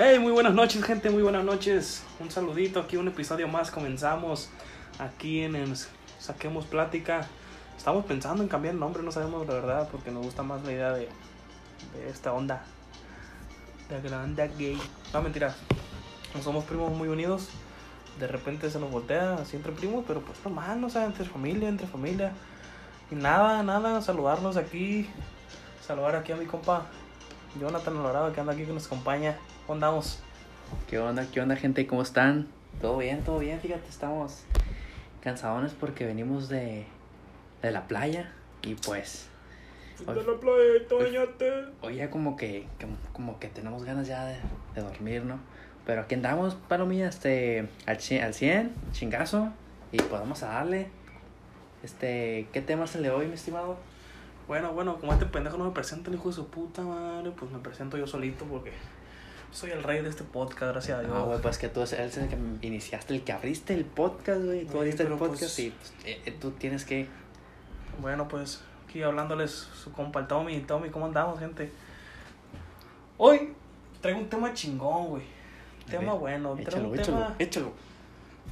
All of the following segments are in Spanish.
Hey, muy buenas noches, gente, muy buenas noches. Un saludito, aquí un episodio más. Comenzamos aquí en el Saquemos Plática. Estamos pensando en cambiar el nombre, no sabemos la verdad, porque nos gusta más la idea de, esta onda. De la onda gay. No, mentira. No somos primos muy unidos. De repente se nos voltea así entre primos, pero pues normal, o sea, entre familia, entre familia. Y nada, nada, saludarnos aquí. Saludar aquí a mi compa Jonathan Alvarado que anda aquí que nos acompaña. ¿Cómo andamos? ¿Qué onda? ¿Qué onda, gente? ¿Cómo están? Todo bien, todo bien. Fíjate, estamos cansadones porque venimos de, de la playa y pues De la playa, tóñate. hoy ya como que, como, como que tenemos ganas ya de, de dormir, ¿no? Pero aquí andamos, palomilla, este, al 100, al 100, chingazo, y podemos a darle. Este, ¿qué tema se le hoy, mi estimado? Bueno, bueno, como este pendejo no me presenta el hijo de su puta madre, pues me presento yo solito porque soy el rey de este podcast, gracias a Dios. Ah, güey, pues que tú eres el que iniciaste, el que abriste el podcast, güey. Tú abriste el pero podcast pues- y pues, eh, eh, tú tienes que Bueno, pues aquí hablándoles su compa el Tommy, Tommy, ¿cómo andamos, gente? Hoy traigo un tema chingón, güey. Tema ver, bueno, traigo Échalo, un échalo, tema échalo.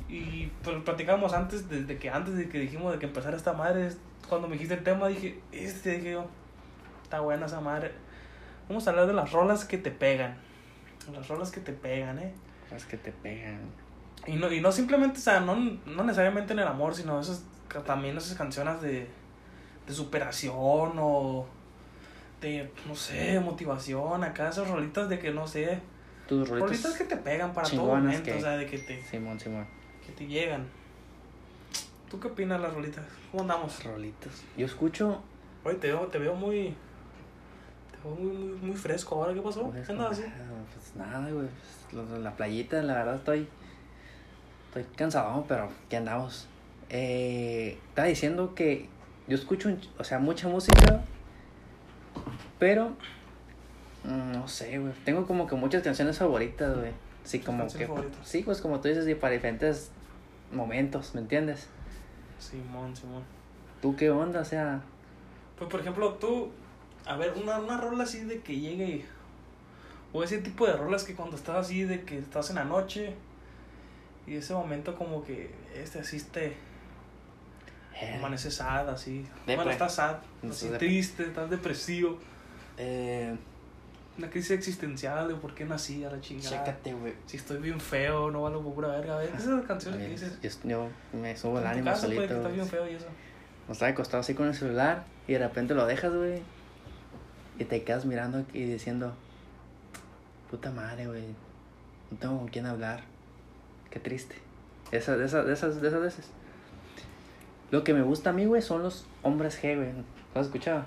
y pues platicamos antes desde que antes de que dijimos de que empezara esta madre, cuando me dijiste el tema dije, este dije yo, está buena esa madre. Vamos a hablar de las rolas que te pegan. Las rolas que te pegan, eh. Las que te pegan. Y no, y no simplemente, o sea, no, no necesariamente en el amor, sino esas, también esas canciones de, de superación o de, no sé, motivación, acá esas rolitas de que, no sé, Tus rolitos. rolitas que te pegan para todo momento, que- o sea, de que te, Simón, Simón. que te llegan. ¿Tú qué opinas de las rolitas? ¿Cómo andamos? Rolitos. Yo escucho. Oye, te veo, te veo muy, te veo muy, muy, muy fresco ahora, ¿qué pasó? ¿Qué andas así? Pues nada, güey. pues, la playita, la verdad estoy. Estoy cansado, pero ¿qué andamos? Eh, estaba diciendo que yo escucho, o sea, mucha música, pero. mm, No sé, güey. Tengo como que muchas canciones favoritas, güey. Sí, como que. favoritas? Sí, pues como tú dices, y para diferentes momentos, ¿me entiendes? Simón, Simón. ¿Tú qué onda? O sea, Pues por ejemplo, tú, a ver, una, una rola así de que llegue y- O ese tipo de rolas que cuando estás así de que estás en la noche y ese momento como que este asiste, eh, amaneces sad así. Depre. Bueno, estás sad, así depre. triste, estás depresivo. eh, Una crisis existencial de por qué nací a la chingada. chécate, güey. Si estoy bien feo, no valgo por pura verga. Esas canciones que Yo, dices. yo me subo el ánimo solito. que estás bien feo y eso. O acostado así con el celular y de repente lo dejas, güey. Y te quedas mirando y diciendo, puta madre, güey. No tengo con quién hablar. Qué triste. Esas, de esas, de esas, de esas veces. Lo que me gusta a mí, güey, son los hombres G, güey. ¿Lo has escuchado?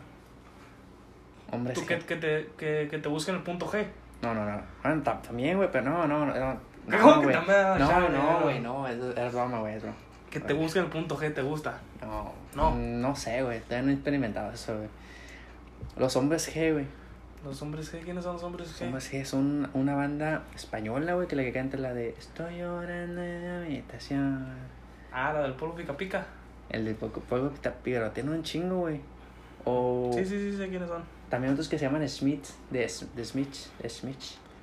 Hombres Tú G. que, que, te, que, que te busquen el punto G. No, no, no. También, güey, pero no, no, no. no, ¿Cómo no, que güey. No, no, no. güey, no. Es, es broma, güey, es broma. Que te busquen el punto G, ¿te gusta? No, No. no. Sé, güey. Todavía no he experimentado eso, güey. Los hombres G, güey. Los hombres G, ¿quiénes son los hombres Los G? hombres G son una banda española, güey, que la que canta la de Estoy llorando en la habitación. Ah, la del polvo pica pica. El de Poco Polvo Pita pero tiene un chingo, güey. O Sí, sí, sí, sé quiénes son. También otros que se llaman Smith, de, S- de Smith, Smith.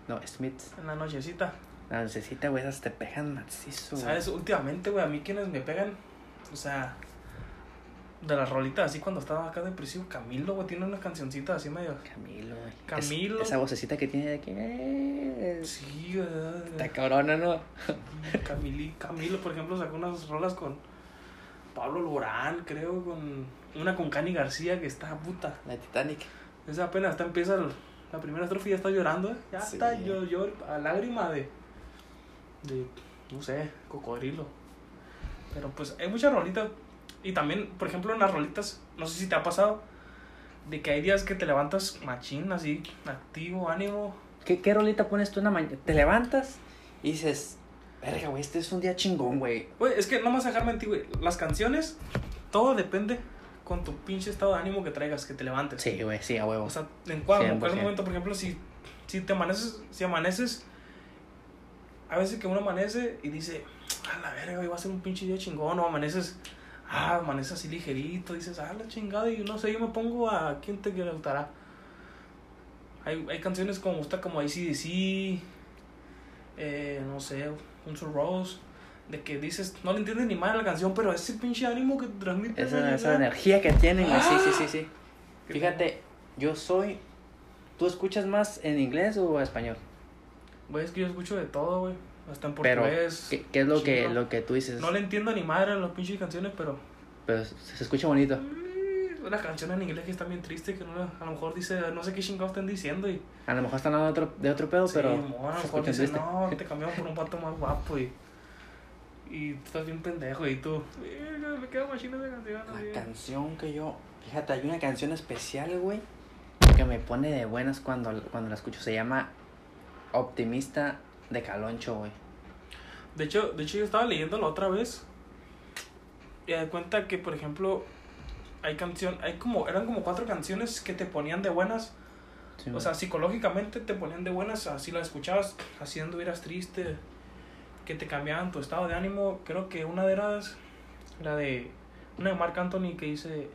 No, Smith. En la nochecita. La necesita, güey, esas te pegan macizo. ¿Sabes? Últimamente, güey, a mí quienes me pegan, o sea, de las rolitas, así cuando estaba acá depresivo, Camilo, güey, tiene unas cancioncitas así medio. Camilo, güey. Es- Camilo. esa vocecita que tiene de aquí. eh, Sí, güey. Está cabrona, ¿no? Camili, Camilo, por ejemplo, sacó unas rolas con Pablo Lorán, creo, con una con Cani García que está puta. La Titanic. Esa apenas está empieza el- la primera estrofa y ya está llorando, ¿eh? Ya Sí. está, yo, yo, a lágrima de, de, no sé, cocodrilo. Pero pues hay muchas rolitas. Y también, por ejemplo, en las rolitas, no sé si te ha pasado, de que hay días que te levantas machín, así, activo, ánimo. ¿Qué, ¿Qué rolita pones tú en la mañana? Te levantas y dices, verga, güey, este es un día chingón, güey. Güey, es que no me vas a dejar mentir, güey. Las canciones, todo depende con tu pinche estado de ánimo que traigas, que te levantes. Sí, güey, sí, a huevo. O sea, en cuál, en cuál 100%. momento, por ejemplo, si, si te amaneces, si amaneces, a veces que uno amanece y dice, a la verga, hoy va a ser un pinche día chingón, o amaneces, ah, amaneces así ligerito, dices, ah, la chingada, y no sé, yo me pongo a quién te gustará. Hay, hay canciones como gusta como ACDC, eh, no sé, un Rose, de que dices, no le entiendes ni mal la canción, pero ese pinche ánimo que transmite. Esa, esa energía que tienen, güey, sí, sí, sí, sí. Fíjate, yo soy... ¿Tú escuchas más en inglés o español? Güey, es que yo escucho de todo, güey. Hasta en portugués. Pero, ¿qué, qué es lo que, lo que tú dices? No le entiendo ni madre a las pinches canciones, pero... Pero se escucha bonito. Una canción en inglés que está bien triste, que no, a lo mejor dice, no sé qué chingados están diciendo y... A lo mejor están hablando de otro, de otro pedo, pero... Sí, a lo mejor dice, no, te cambiamos por un pato más guapo y... Y tú estás bien pendejo y tú... Me quedo machina de canción. La canción que yo... Fíjate, hay una canción especial, güey, que me pone de buenas cuando, cuando la escucho. Se llama Optimista de Caloncho, güey. De hecho, de hecho, yo estaba leyéndolo otra vez. Y me cuenta que, por ejemplo, hay canción, hay como, eran como cuatro canciones que te ponían de buenas. o sea, psicológicamente te ponían de buenas, así las escuchabas, así anduvieras triste, que te cambiaban tu estado de ánimo. Creo que una de ellas, la de, una de Marc Anthony que dice,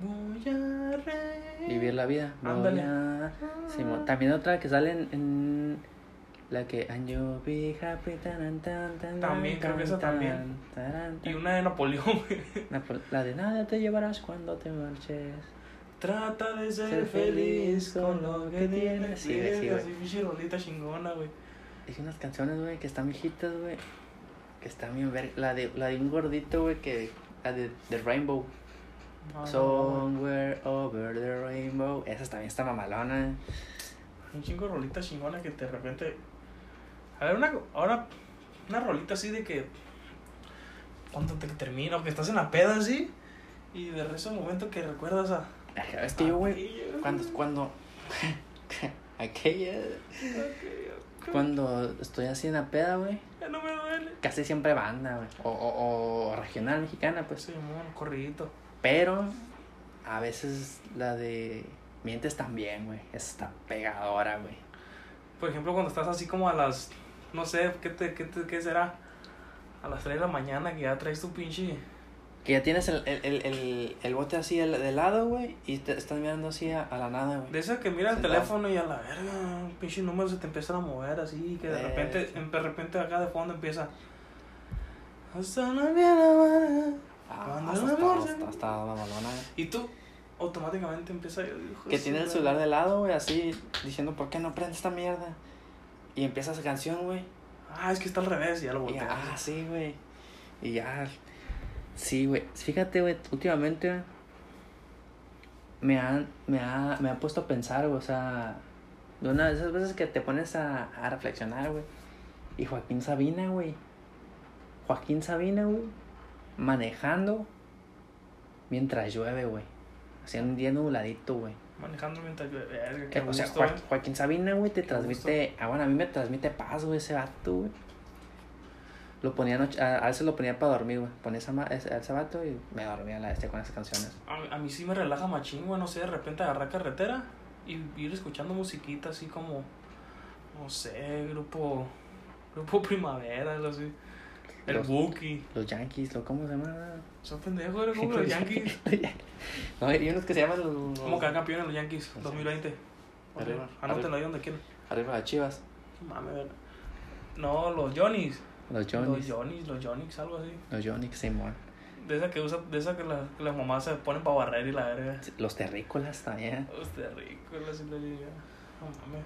voy a Vivir la vida. Ándale. también otra que sale en la que be happy tan, tan, tan, También, creo que esa también. Y una de Napoleón, La de nada te llevarás cuando te marches. Trata de ser, feliz con lo que tienes. Sí, sí. Así, rolita chingona, güey. Hay unas canciones, güey, que están viejitas, güey. Que están bien ver... La de, la de un gordito, güey, que... La de, de Rainbow. Ah, Somewhere over the rainbow. Esa también está mamalona. Un chingo de rolita chingona que de repente a ver, una, ahora, una rolita así de que. Cuando te termina, o que estás en la peda así. Y de ese momento que recuerdas a. Es que yo, güey. Cuando. cuando aquella. Cuando estoy así en la peda, güey. No me duele. Casi siempre banda, güey. O, o, o, regional mexicana, pues. Sí, un corridito. Pero. A veces la de. Mientes también, güey. Está pegadora, güey. Por ejemplo, cuando estás así como a las no sé, ¿qué, te, qué, te, qué será? A las 3 de la mañana que ya traes tu pinche... Que ya tienes el, el, el, el bote así de lado, güey, y te estás mirando así a, la nada, güey. De esa que mira el teléfono y a la verga, pinche número se te empiezan a mover así, que de repente, de repente acá de fondo empieza... Hasta la vida, ah, hasta, hasta, hasta, la Y tú automáticamente empieza... Que tiene el celular de lado, güey, así, diciendo, ¿por qué no prende esta mierda? Y empieza esa canción, güey. Ah, es que está al revés, ya lo volteé. Ah, sí, güey. Y ya. Sí, güey. Fíjate, güey, últimamente me han, me, ha, me ha puesto a pensar, güey, o sea, de una de esas veces que te pones a, a reflexionar, güey. Y Joaquín Sabina, güey. Joaquín Sabina, güey. Manejando mientras llueve, güey. Haciendo un día nubladito, güey manejando mientras llueve. Eh, o sea, Joaquín Sabina, güey, te transmite. Ah, bueno, a mí me transmite paz, güey, ese vato, güey. Lo ponía anoche, a, veces lo ponía para dormir, güey. Ponía ese, ese, vato y me dormía la este con esas canciones. A, a mí sí me relaja machín, güey, no sé, de repente agarrar carretera y ir escuchando musiquita así como, no sé, grupo, grupo primavera, algo así. El los, Buki. Los Yankees, ¿cómo se llama? Son pendejos, eres como los Yankees. no, hay unos que se llaman los. ¿Cómo quedan campeones los Yankees 2020? Arriba. Anótenlo ahí donde quieran. Arriba de Chivas. Mames, No, los Johnnies. Los Johnnies. Los Johnnies, los algo así. Los Johnnies, Simón. De esa que usa, de esa que, la, que las mamás se ponen para barrer y la verga. Los terrícolas también. Los terrícolas y la No mames.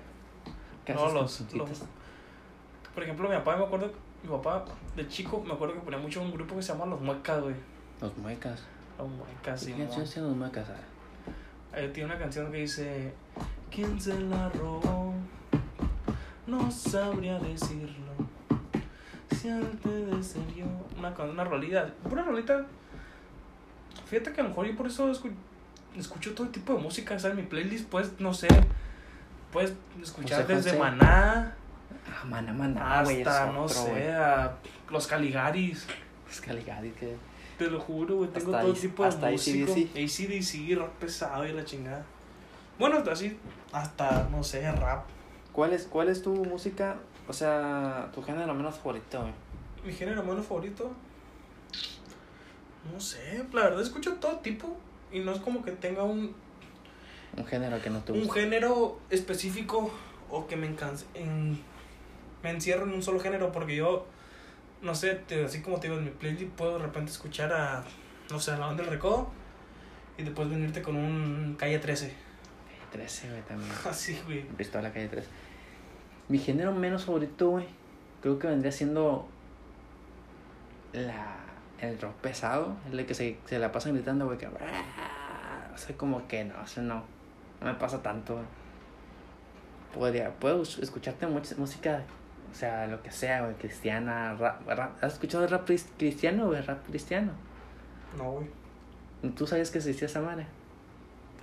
No, los, los. Por ejemplo, mi papá me acuerdo mi papá, de chico, me acuerdo que ponía mucho un grupo que se llama Los Muecas, güey. Los Muecas. Los Muecas, sí. ¿Qué canción Los Muecas? Ahí tiene una canción que dice: ¿Quién se la robó? No sabría decirlo. Una, una rolita, una rolita. Fíjate que a lo mejor yo por eso escucho, todo tipo de música, ¿sabes? Mi playlist, pues, no sé. Puedes escuchar desde Maná Ah, mana, güey. Hasta, no sé, a los Caligaris. Los Caligaris, que. Te lo juro, güey. Tengo todo tipo de hasta música. ACDC, rock pesado y la chingada. Bueno, así, hasta, no sé, rap. ¿Cuál es, ¿Cuál es tu música? O sea, tu género menos favorito, güey. Mi género menos favorito. No sé, la verdad escucho todo tipo. Y no es como que tenga un. Un género que no te gusta. Un género específico o que me encanta. En me encierro en un solo género porque yo, no sé, te- así como te digo, en mi playlist puedo de repente escuchar a, no sé, a la banda del recodo y después venirte con un Calle 13. Calle 13, güey, también. Así, güey. Pistola Calle 13. Mi género menos favorito, güey, creo que vendría siendo la, el rock pesado, el de que se, se la pasan gritando, güey, que... O sea, como que no, eso no, no me pasa tanto, güey. Podría, puedo es- escucharte mucha música, o sea, lo que sea, güey, cristiana, rap, rap. ¿Has escuchado rap cris- cristiano, güey, rap cristiano? No, güey. ¿Tú sabías que existía esa madre?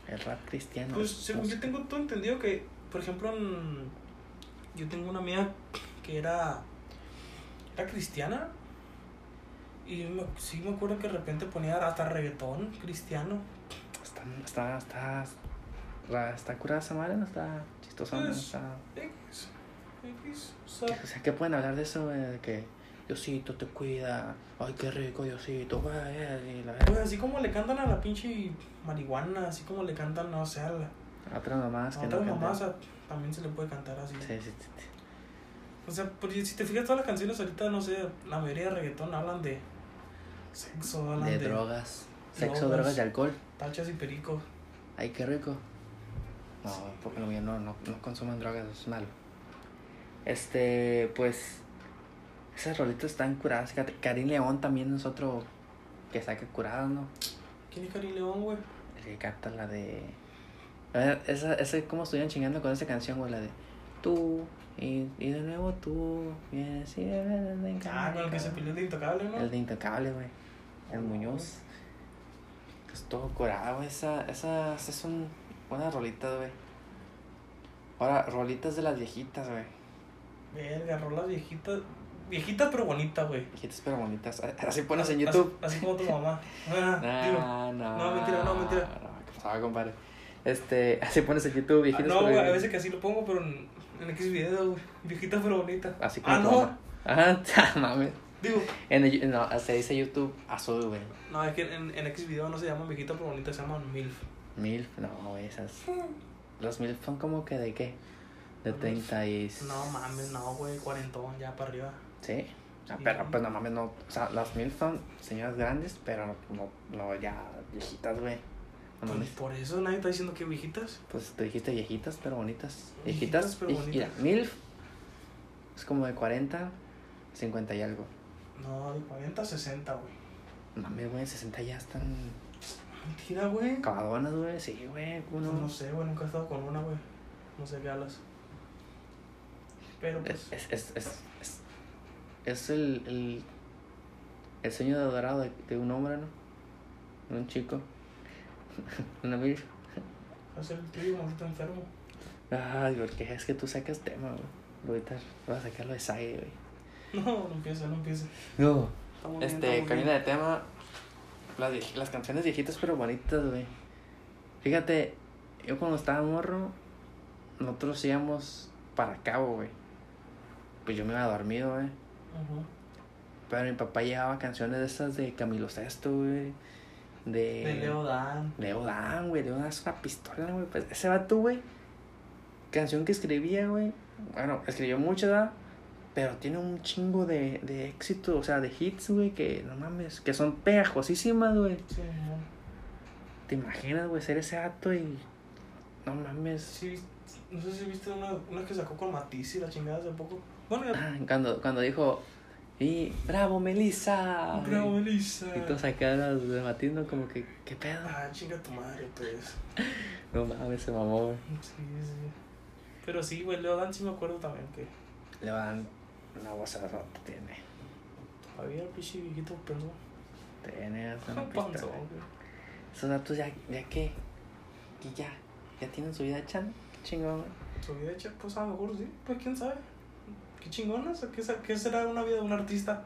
El rap cristiano. Pues es según yo música. tengo todo entendido que, por ejemplo, en- yo tengo una amiga que era, era cristiana y me- sí me acuerdo que de repente ponía hasta reggaetón cristiano. Está, está, está, está curada esa madre, no está chistosa, no Pues, está... X, X, o sea, O sea, ¿qué pueden hablar de eso, que Diosito te cuida, ay, qué rico Diosito, pues así como le cantan a la pinche marihuana, así como le cantan, no sé, a, la, A otras mamás a que otras no cantan. mamás a- también se le puede cantar así. Sí, sí, sí. O sea, porque si te fijas todas las canciones ahorita, no sé, la mayoría de reggaetón hablan de sexo, hablan De, de, drogas, sexo, drogas. drogas y alcohol. tachas y pericos. Ay, qué rico. No, porque lo mío no, no, no consuman drogas, es malo. Este, pues. Esas rolitas están curadas. Karim León también es otro que saca curadas, ¿no? ¿Quién es Cari León, güey? El que canta la de. Esa, esa, ¿cómo estuvieron chingando con esa canción, güey? La de. Tú, y, y de nuevo tú, vienes y de Ah, con el que se peleó de intocable, ¿no? El de Intocable, güey. El Muñoz. Es todo curado, güey. Esa, esas esas son buenas rolitas, güey. Ahora, rolitas de las viejitas, güey. Verga, rolas viejitas. Viejitas pero bonitas, güey. Viejitas pero bonitas. Así pones en YouTube. Así, como tu mamá. Ah, digo, No, no. no, mentira, no, mentira. No, ¿qué pasaba, compadre? Este, así pones en YouTube, ah, viejitas no, pero güey, a bonitas. veces que así lo pongo, pero en, en X video, güey. Viejitas pero bonitas. Así como Ah, tu no. mamá. Ajá, mames. Digo, En el, no, se dice YouTube azul, güey. no, es que en, en X video no se llaman viejitas pero bonitas, se llaman MILF. Milf, no, güey, esas. Los Milf son como que de qué? De 30 y. No mames, no, güey, cuarentón, ya para arriba. Sí. Pero pues no mames, no. O sea, las Milf son señoras grandes, pero no, no ya viejitas, güey. No Pues por eso nadie está diciendo que viejitas. Pues tú dijiste viejitas, pero bonitas. Viejitas, Viejitas, pero bonitas. Mira, Milf es como de 40, 50 y algo. No, de 40 a 60, güey. Mames, güey, 60 ya están Mentira, güey. acabadonas, güey. Sí, güey, ¿cómo No, no? no sé, güey, nunca he estado con una, güey. No sé qué hablas. Pero pues. Es, es, es, es, es, es el, el, el sueño de dorado de, de un hombre, ¿no? De un chico. Una Milf. Hacer el tuyo, maldito enfermo. Ay, porque es que tú sacas tema, güey. Ahorita vas a sacarlo de Sage, güey. No, no empieza, no empieza. No. Estamos bien, Este, estamos camina de bien. tema. Las, las canciones viejitas pero bonitas, güey. Fíjate, yo cuando estaba morro, nosotros íbamos para Cabo, güey. Pues yo me iba dormido, güey. Pero mi papá llevaba canciones de esas de Camilo Sesto, güey. De, De Leo Dan. Leo Dan, güey. Leo Dan es una pistola, güey. Pues ese vato, güey. Canción que escribía, güey. Bueno, escribió mucho, ¿verdad? Pero tiene un chingo de, de éxito, o sea, de hits, güey, que no mames, que son pegajosísimas, güey. Sí. ¿Te imaginas, güey, ser ese vato y. No mames. Sí, no sé si viste una, una que sacó con Matisse y la chingada hace poco. Bueno, ya. Ah, cuando, cuando dijo. Y. ¡Bravo, Melissa! Bravo, Melissa. Y todos acá de Matino, como que, ¿qué pedo? Ah, chinga tu madre, pues. No mames, se mamó, güey. Sí, sí. Pero sí, güey, Leo Dan sí me acuerdo también que Le van una voz tiene. había el pinche viejito perdón. Tiene hasta una güey. Esos datos ya, ya que, que ya, ya tienen su vida ¿no? Qué chingón, güey. Su vida hecha, pues a lo mejor sí, pues quién sabe. Qué chingonas, ¿qué, qué será una vida de un artista?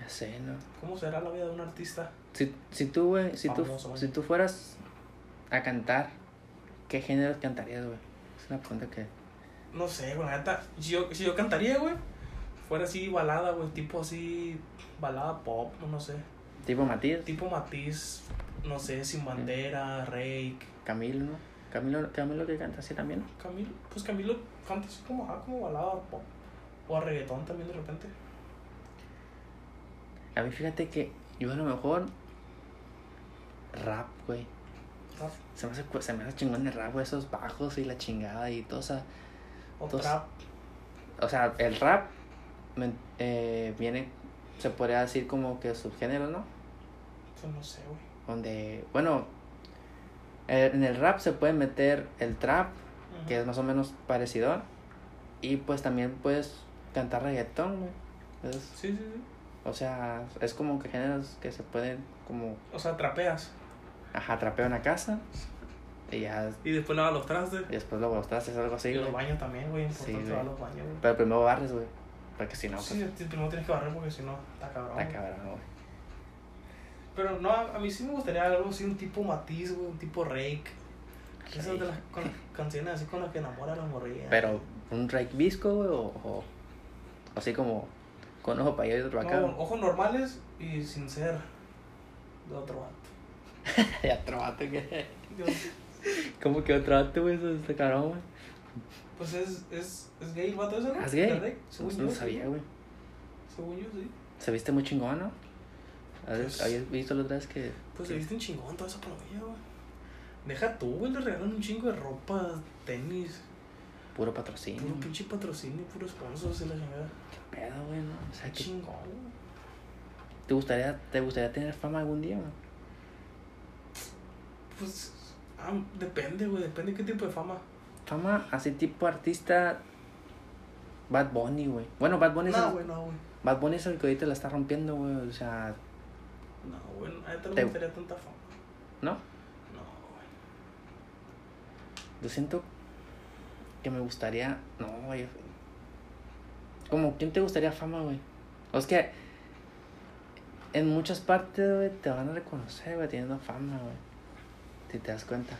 Ya sé, ¿no? ¿Cómo será la vida de un artista? Si, si tú, güey, si tú, si tú fueras a cantar, ¿qué género cantarías, güey? Es una pregunta que... No sé, güey, neta, si yo, si yo cantaría, güey, fuera así balada, güey, tipo así, balada pop, no sé. Tipo Matías, Tipo Matiz, no sé, Sin Bandera, Rake. Camilo, ¿no? Camilo, Camilo que canta así también. Camilo, pues Camilo canta así como, ah, como balada pop. O a reggaetón también de repente. A mí fíjate que yo a lo mejor rap, güey. Rap. Se me hace, se me hace chingón el rap, güey, esos bajos y la chingada y todo, o sea, O Entonces- trap. o sea, el rap me- eh, viene, se podría decir como que subgénero, ¿no? Pues no sé, güey. Donde, bueno, en el rap se puede meter el trap, Ujú. que es más o menos parecido, y pues también puedes cantar reggaetón, güey. Es- Sí, sí, sí. o sea, es como que géneros que se pueden como, O sea, trapeas. ajá, trapeo en la casa, y ya, Y después lavas los trastes. y después luego los trastes, algo así, y los baños también, güey. Importante Sí, lavar los baños, güey. Pero primero barres, güey, porque si no, pues, sí, primero tienes que barrer porque si no, está cabrón. está cabrón, güey. Pero no, a a mí sí me gustaría algo así, un tipo matiz, güey, un tipo rake. Esas de las con canciones así con las que enamora a la morrilla. Pero, ¿un Drake visco, güey? O, o así como con ojo para allá y otro acá. No, ojos normales y sin ser de otro vato. y otro vato que. Yo- ¿Cómo que otro vato, güey? Eso está cabrón, güey. Pues es, es, es gay el vato ese, ¿no? ¿Es gay? ¿De Rake? No, no sabía, güey. Según yo, sí. Se viste muy chingón, ¿no? ¿Habías, Pues- habías visto otra vez que. Pues se viste un chingón toda esa palomilla, güey. Deja tú, güey, le regalan un chingo de ropa, tenis, Puro patrocinio. puro pinche patrocinio, puro sponsor, y la chingada. ¿Qué pedo, güey, no? O sea, Qué chingón, güey. ¿te gustaría, ¿te gustaría tener fama algún día, güey? Pues, ah, depende, güey, depende qué tipo de fama. Fama así tipo artista. Bad Bunny, güey. Bueno, Bad Bunny, es No, el, güey, no, güey. Bad Bunny es el que ahorita la está rompiendo, güey. O sea, No, güey, a esta no me gustaría tanta fama. ¿no? No, güey. Yo siento que me gustaría. No, güey. Como, ¿quién te gustaría fama, güey? O es que en muchas partes, güey, te van a reconocer, güey, teniendo fama, güey. Si te das cuenta.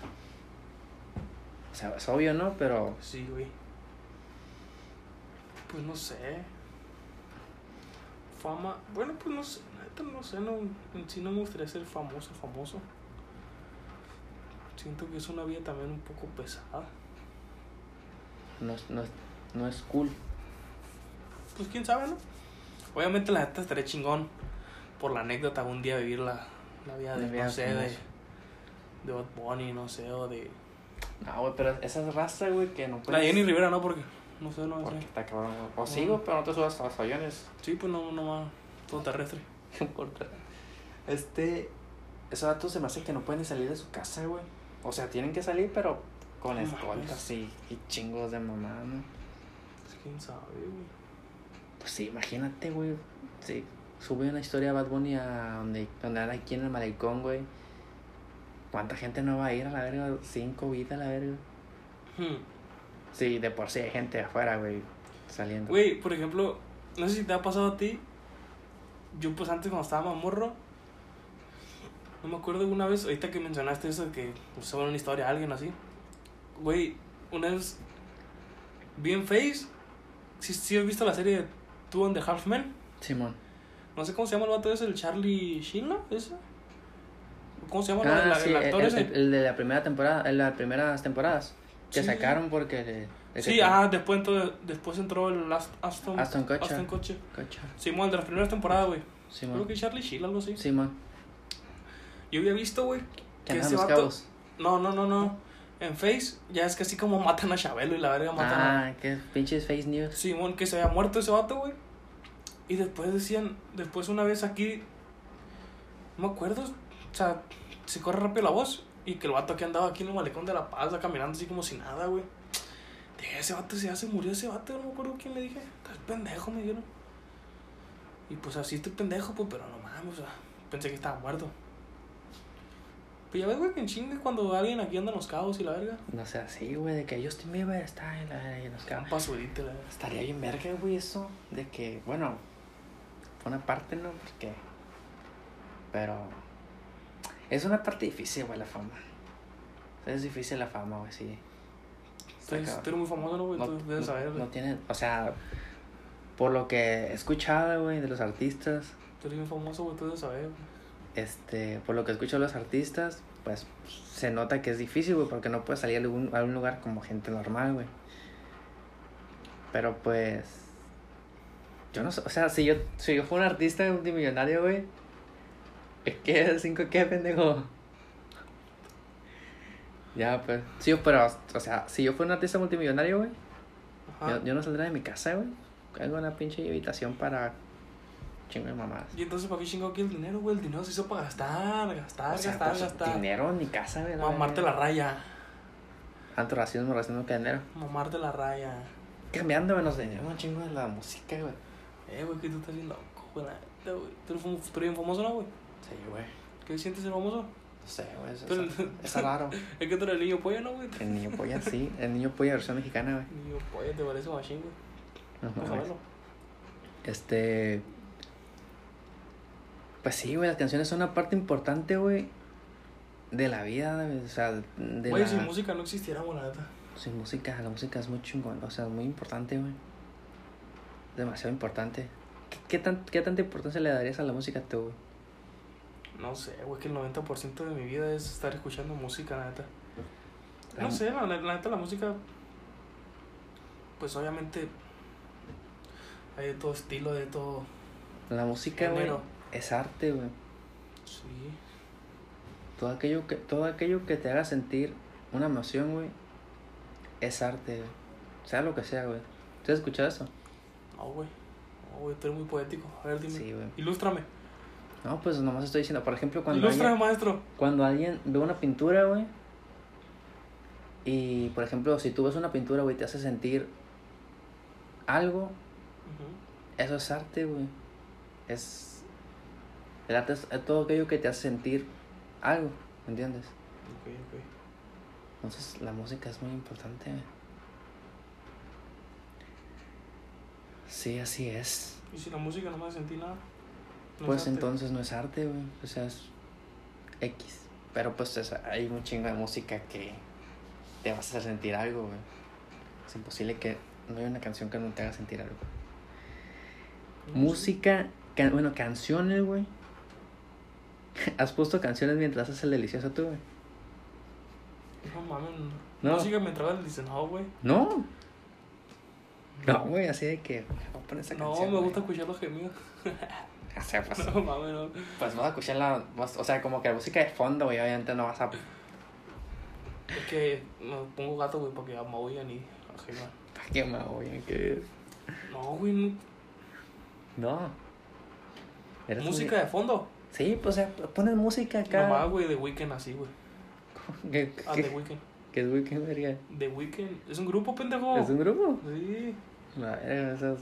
O sea, es obvio, ¿no? Pero Sí, güey. Pues no sé. Fama. Bueno, pues no sé. Neta, no sé. No, en sí no me gustaría ser famoso, famoso. Siento que es una vida también un poco pesada. no, es- no, es- no es cool. Pues quién sabe, ¿no? Obviamente la neta estaría chingón por la anécdota un día vivir la, la vida de, La no sé, de, de Bad Bunny, no sé, o de... No, güey, pero esa es raza, güey, que no La puedes. Jenny Rivera, ¿no? Porque, no sé, no Porque sé. está cabrón, güey. O sigo, pero no te subas a los aviones. Sí, pues no, no más, todo terrestre. No importa. Este. Esos datos se me hace que no pueden salir de su casa, güey. O sea, tienen que salir, pero con No escoltas y, y chingos de mamá, ¿no? Pues quién sabe, güey. Pues sí, imagínate, güey. Sí, sube una historia de Bad Bunny a donde, donde anda aquí en el malecón, güey. ¿Cuánta gente no va a ir a la verga? Cinco vidas a la verga. Hmm. Sí, de por sí hay gente afuera, güey, saliendo. Güey, por ejemplo, no sé si te ha pasado a ti. Yo, pues antes cuando estaba más morro, no me acuerdo una vez, ahorita que mencionaste eso que usaba una historia a alguien así. Güey, una vez vi en Face, si sí, has visto la serie de Two and the Half Men. Simón. No sé cómo se llama el vato ese, el Charlie Sheen, ¿no? ¿Ese? ¿Cómo se llama Ah, el, sí, el el, actor ese? el- el de la primera temporada, en las primeras temporadas. Que Sí, sacaron porque... le- le Sí, ah, después entró, después entró el Ast- Aston, Aston Kutcher. Aston Kutcher. Cocha. Simón, de las primeras temporadas, güey. Creo que Charlie Sheen, algo así. Simón. Yo había visto, güey, Que que ese vato... cabos. No, no, no, no. En Face, ya es que así como matan a Chabelo y la verga matan a... Ah, qué pinches face news. Simón, que se había muerto ese vato, güey. Y después decían, después una vez aquí, no me acuerdo, o sea, se corre rápido la voz. Y que el vato que andaba aquí en el malecón de La Paz, caminando así como si nada, güey. Dije, ese vato se ya se murió ese vato, no me acuerdo quién me dije. Estás pendejo, me dijeron. Y pues así estoy pendejo, pues, pero no mames, o sea, pensé que estaba muerto. Pues ya ves, güey, que en chingue cuando alguien aquí anda en los cabos y la verga. No sé, así, güey, de que Justin Bieber está en, la, en los Un cabos. pasudito, la verga. Estaría bien verga, güey, eso. De que, bueno, fue una parte, ¿no? Porque. Pero. Es una parte difícil, güey, la fama. Es difícil la fama, güey, sí. Tú eres- muy famoso, ¿no, güey? No, Tú debes saber, güey. no tiene, o sea, por lo que he escuchado, güey, de los artistas, Tú eres bien famoso, güey, tú debes saber, güey. este, por lo que escucho de los artistas, pues se nota que es difícil, güey, porque no puedes salir a algún, a un lugar como gente normal, güey. Pero pues, Yo no sé, o sea, si yo, si yo fuera un artista multimillonario, güey. Es que cinco qué, pendejo. Ya, pues. Sí, pero, o sea, si yo fuera un artista multimillonario, güey. Yo, yo no saldría de mi casa, güey. Hago una pinche habitación para chingo de mamadas. Y entonces, ¿para qué chingo aquí el dinero, güey? El dinero se hizo para gastar, gastar, O sea, gastar, pues, gastar. dinero en mi casa, güey. Mamarte la raya. Tanto racismo, racismo que dinero. Mamarte la raya. Cambiando, güey, nos dinero un chingo de la música, güey. Eh, güey, que tú estás bien loco, güey. Tú eres, tú eres bien famoso, ¿no, güey? Sí, güey. ¿Qué sientes ser famoso? No sé, güey. Pero- eso es raro. Es que tú eres el niño pollo, ¿no, güey? El niño polla, sí. El niño polla versión mexicana, güey. Niño pollo, te parece machín, güey. No Vamos a mames. verlo. Este. Pues sí, güey, las canciones son una parte importante, güey, de la vida, güey, o sea, de Güey, la... sin música no existiéramos, la neta. Sin música, la música es muy chingón, o sea, muy importante, güey. Demasiado importante. ¿Qué, qué, tan, ¿Qué tanta importancia le darías a la música tú, güey? No sé, güey, que el 90% de mi vida es estar escuchando música, la neta. No mu- sé, la, la- la neta, la música. Pues obviamente. Hay de todo estilo, de todo. La música, güey, es arte, güey. Sí. Todo aquello, que, todo aquello que te haga sentir una emoción, güey, es arte, güey. Sea lo que sea, güey. ¿Tú has escuchado eso? No, güey. No, güey, tú eres muy poético. A ver, dime. Sí, güey. Ilústrame. No, pues nomás estoy diciendo, por ejemplo, cuando Ilústrame, alguien, maestro. cuando alguien ve una pintura, güey, y por ejemplo, si tú ves una pintura, güey, te hace sentir algo, eso es arte, güey. Es. El arte es es todo aquello que te hace sentir algo, ¿me entiendes? Ok, ok. Entonces, la música es muy importante, güey. Sí, así es. ¿Y si la música no me hace sentir nada? No Pues entonces no es arte, güey. O sea, es X. Pero pues es- hay un chingo de música que te vas a hacer sentir algo, güey. Es imposible que no haya una canción que no te haga sentir algo. No. Música, ca- bueno, canciones, güey. ¿Has puesto canciones mientras haces el delicioso tú, güey? No mames. No. Música y dice, no, güey. No. No, güey, así de que voy a poner esa No, canción. me gusta escuchar los gemidos. O sea, pues, No no. pues vas a escuchar la. vas- O sea, como que la música de fondo, güey, obviamente no vas a. Es que me pongo gato, güey, para que maullan y ajenan. ¿Para qué más, güey? ¿Qué? No, güey. no. No. Eres Música muy- de fondo. Sí, pues o sea, pones música acá. Nomás, güey, de Weekend así, güey. ¿Qué, Ah, qué, The Weeknd. qué es Weekend, verga? The Weeknd. Es un grupo, pendejo. ¿Es un grupo? Sí. La verga, eso es-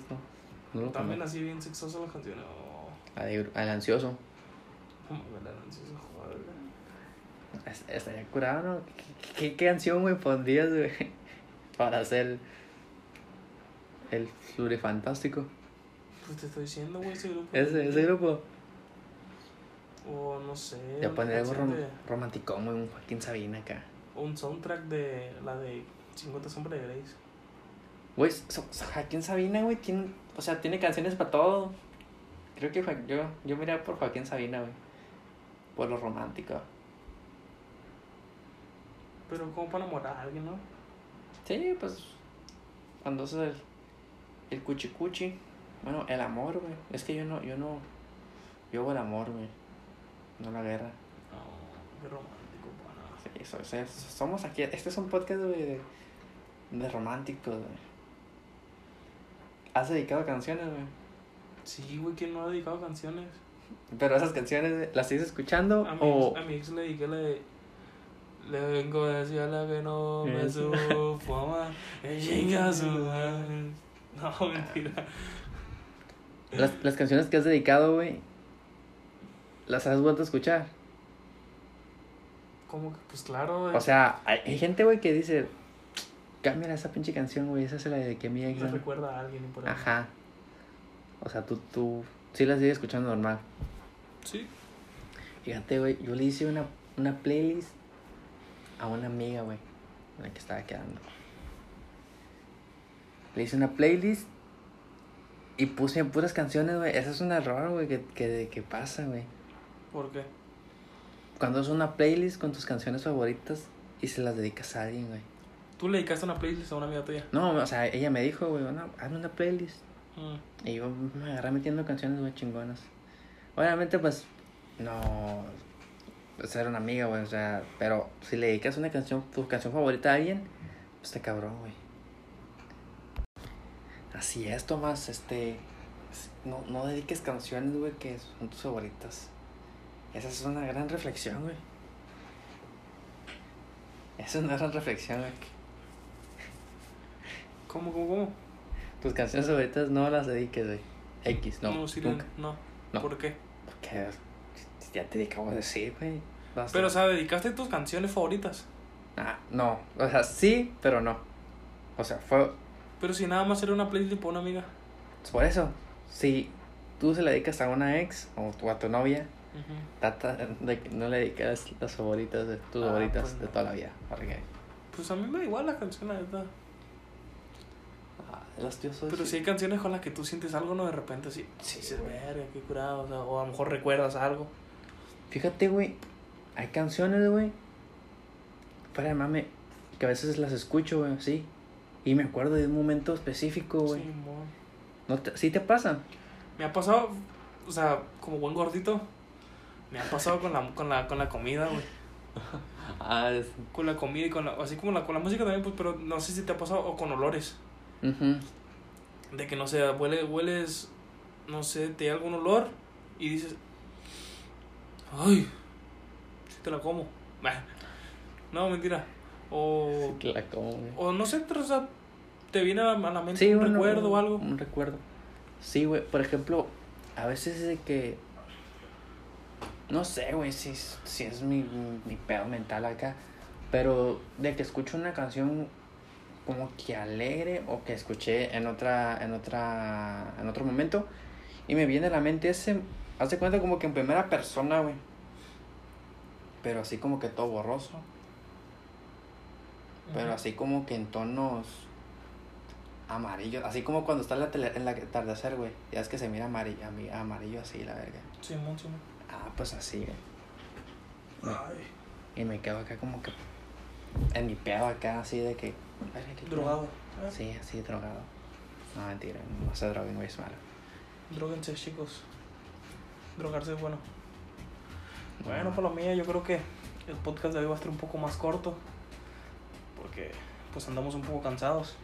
no, no También así bien sexosas las canciones. Oh, Al ansioso. no mames, la ansiosa, joder, Estaría curado, ¿no? ¿Qué, qué, canción, güey, pondrías, güey? Para hacer el fantástico. Pues te estoy diciendo, güey, ese grupo. Ese, ese grupo. O no sé. Ya pondría algo rom de- romanticón, güey, un Joaquín Sabina acá. Un soundtrack de la de 50 sombras de Grace. Güey, so- so- Joaquín Sabina, güey, tiene, o sea, tiene canciones para todo. Creo que yo, yo miraría por Joaquín Sabina, güey. Por lo romántico. Pero como para enamorar a alguien, ¿no? Sí, pues. Cuando es el, el cuchi cuchi. Bueno, el amor, güey. Es que yo no, yo no. Yo hago el amor, güey. No la guerra. No, qué romántico, pana. Sí, eso, o sea, somos aquí. Este es un podcast, güey, de, de románticos, güey. ¿Has dedicado canciones, güey? Sí, güey, ¿quién no ha dedicado canciones? Pero esas canciones, ¿las sigues escuchando? A mi, o... ex, a mi ex le la de. Le vengo a decir a la que no me Eso. sufama. Chinga su. No, mentira. Las, las canciones que has dedicado, güey, ¿las has vuelto a escuchar? ¿Cómo que? Pues claro, güey. O sea, hay, hay gente, güey, que dice, cámbiala esa pinche canción, güey, esa se la dediqué a mi ex. me ¿no?". recuerda a alguien por ahí. Ajá. O sea, tú, tú, sí las sigues escuchando normal. Sí. Fíjate, güey, yo le hice una, una playlist a una amiga, güey, la que estaba quedando. Le hice una playlist y puse puras canciones, güey. Ese es un error, güey, que, que, que pasa, güey. ¿Por qué? Cuando es una playlist con tus canciones favoritas y se las dedicas a alguien, güey. Tú le dedicaste una playlist a una amiga tuya. No, o sea, ella me dijo, güey, no, hazme una playlist. Mm. Y yo me agarré metiendo canciones, güey, chingonas. Obviamente, pues, no ser una amiga, güey, o sea, pero si le dedicas una canción, tu canción favorita a alguien, pues está cabrón, güey. Así es, Tomás, este, no, no dediques canciones, güey, que son tus favoritas. Esa es una gran reflexión, güey. Esa es una gran reflexión, güey. ¿Cómo, cómo, cómo? Tus canciones favoritas no las dediques, güey. X, no, no, sí, nunca. no. No. ¿Por qué? Porque ya te acabo de decir, güey. Pero, o sea, dedicaste tus canciones favoritas. Ah, no. O sea, sí, pero no. O sea, fue Pero si nada más era una playlist para una amiga. por eso. Si tú se la dedicas a una ex o a tu novia, Ujú. trata de que no le dedicas las favoritas de tus Ah, favoritas pues de no. toda la vida. Porque, Pues a mí me da igual la canción, la neta. Pero si hay canciones con las que tú sientes algo, ¿no? De repente así, sí, sí, verga, qué curado. O, sea, o a lo mejor recuerdas algo. Fíjate, güey. Hay canciones, güey. De mame. Que a veces las escucho, güey, sí. Y me acuerdo de un momento específico, güey. Sí. ¿No te- ¿Sí te pasa? Me ha pasado, o sea, como buen gordito, me ha pasado con la, con la, con la comida, güey. Ah, es... Con la comida y con la, así como la, con la música también, pues, pero no sé si te ha pasado, o con olores. De que, no sé, huele, hueles, no sé, te da algún olor y dices, ay, si te la como. No, mentira. O, la como, güey. o no sé, o sea, te viene a la mente Sí, un bueno, recuerdo o algo. Un recuerdo. Sí, güey. Por ejemplo, a veces es de que. No sé, güey, si, si es mi, mi pedo mental acá. Pero de que escucho una canción como que alegre o que escuché en otra, en otra, en otro momento. Y me viene a la mente ese. Haz de cuenta como que en primera persona, güey. Pero así como que todo borroso. Pero así como que en tonos amarillos. Así como cuando está en la tele, en la atardecer, güey. Ya es que se mira amarillo, amarillo así, la verga. Simón, Simón. Ah, pues así, güey. Ay, Y me quedo acá como que en mi pedo acá, así de que. drogado. Ah, Sí, así drogado. No, mentira, no se droguen, güey, es malo. Dróguense, chicos. Drogarse es bueno. Bueno, No. por lo mía, yo creo que el podcast de hoy va a estar un poco más corto. Porque pues andamos un poco cansados.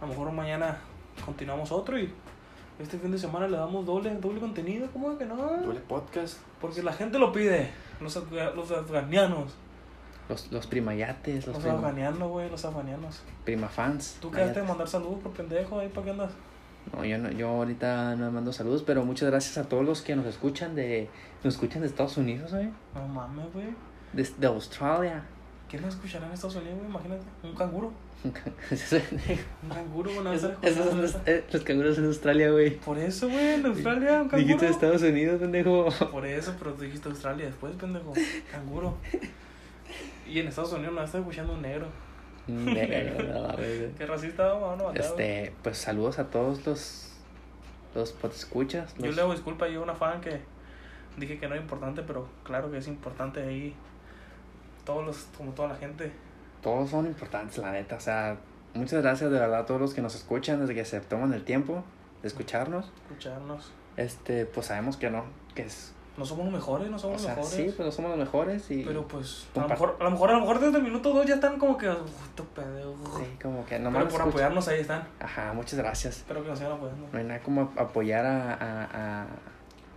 A lo mejor mañana continuamos otro y este fin de semana le damos doble, doble contenido. ¿Cómo que no? Doble podcast. Porque la gente lo pide. Los, los afganianos. Los, los primayates, los Los prima, afganianos, güey, los afganianos. primafans. Tú quedaste de mandar saludos por pendejo ahí, ¿para qué andas? No, yo, no, yo ahorita no mando saludos, pero muchas gracias a todos los que nos escuchan de, nos escuchan de Estados Unidos, güey. No mames, güey. De, de Australia. ¿Quién nos escuchará en Estados Unidos, güey? Imagínate. Un canguro. Un canguro, bueno, estar esos son los, eh, canguros en Australia, güey. Por eso, güey, en Australia, un Dijiste canguro. Estados Unidos, pendejo. Por eso, pero tú dijiste Australia después, pendejo. Canguro. Y en Estados Unidos nos está escuchando un negro. Negro, güey. Qué racista, vamos a. Este, pues saludos a todos los los escuchas. Yo le hago disculpa, yo una fan que dije que no era importante, pero claro que es importante ahí. Todos los, como toda la gente. Todos son importantes, la neta. O sea, muchas gracias de verdad a todos los que nos escuchan, desde que se toman el tiempo de escucharnos. Escucharnos. Este, pues sabemos que no, que es. No somos los mejores, no O somos sea, los mejores. sí, pues no somos los mejores y. Pero pues, a lo, mejor, a lo mejor, a lo mejor desde el minuto dos ya están como que, "Uf, pendejos. Sí, como que Pero nomás por escuchan. apoyarnos ahí están. Ajá, muchas gracias. Espero que nos sigan apoyando. No hay nada como apoyar a, a, a,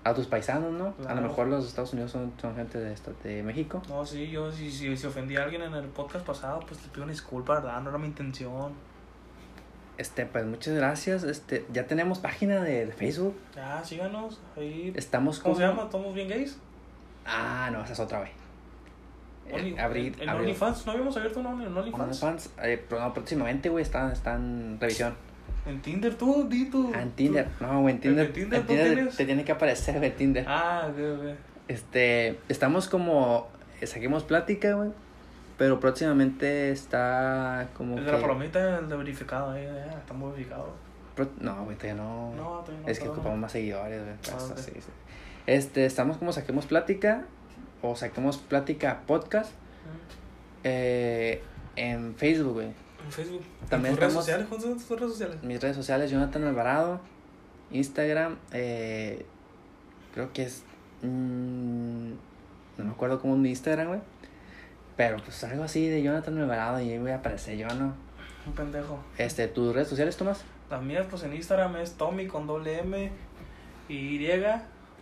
a tus paisanos, ¿no? A Claro. lo mejor los Estados Unidos son, son gente de, de México. No, sí, yo si, si, si ofendí a alguien en el podcast pasado, pues le pido una disculpa, ¿verdad? No era mi intención. Este, pues muchas gracias. Este, ya tenemos página de, de Facebook. Ya, síganos. Ahí. Estamos ¿Cómo se llama? ¿Estamos bien gays? Ah, no, esa es otra, güey. Only- Eh, abrir, ¿En abrir- OnlyFans? ¿No habíamos abierto un Only- OnlyFans? OnlyFans, eh, no, próximamente, güey, está, está en revisión. En Tinder, tú, di tú. Ah, en Tinder. No, güey, en ¿En Tinder. Tinder en tú Tinder tienes? te tiene que aparecer, güey, Tinder. Ah, ok, ok. Este, estamos como, eh, saquemos plática, güey. Pero próximamente está como El que... de la palomita, el de verificado, ahí, ya, estamos verificados. Pro- No, güey, todavía no. No, todavía no, es que ocupamos más seguidores, güey. Ah, pues, sí. Este, estamos como saquemos plática. O saquemos plática podcast. Eh, en Facebook, güey. En Facebook. También ¿En tus redes sociales? ¿Cuáles son tus redes sociales? Mis redes sociales, Jonathan Alvarado. Instagram, eh, creo que es. mm, no me acuerdo cómo es mi Instagram, güey. Pero pues algo así de Jonathan Alvarado y ahí voy a aparecer yo, ¿no? Un pendejo. Este, ¿tus redes sociales, Tomás? También, pues en Instagram es Tommy con doble M y Y,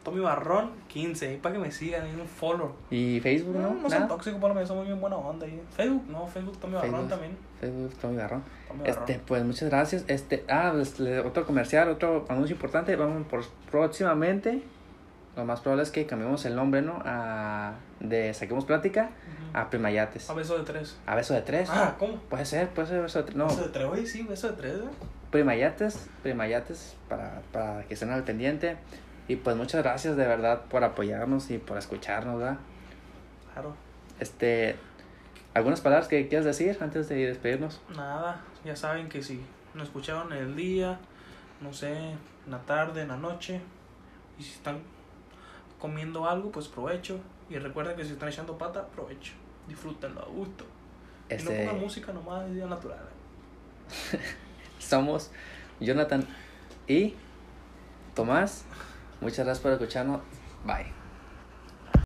Tommy Barrón 15. Ahí para que me sigan, ahí un follow. ¿Y Facebook, no? No, no ¿Nada? son tóxicos, por lo menos somos bien buena onda ahí. Facebook, no, Facebook Tommy Barrón también. Facebook, Tommy Barrón. Tommy Este, Barrón. pues muchas gracias. Este, ah, pues, otro comercial, otro anuncio importante. Vamos por próximamente. Lo más probable es que cambiemos el nombre, ¿no? A, de Saquemos Plática a Primayates. A beso de tres. A beso de tres. Ah, ¿cómo? Puede ser, puede ser beso de tres. No, Beso de tres, oye, sí, beso de tres, ¿eh? Primayates, Primayates, para, para que estén al pendiente. Y pues muchas gracias de verdad por apoyarnos y por escucharnos, ¿verdad? Claro. Este, ¿algunas palabras que quieras decir antes de despedirnos? Nada, ya saben que si nos escucharon en el día, no sé, en la tarde, en la noche, y si están comiendo algo, pues provecho. Y recuerden que si están echando pata, provecho. Disfrútenlo a gusto. Y no Este, pongan música nomás, es día natural. somos Jonathan y Tomás. Muchas gracias por escucharnos. Bye.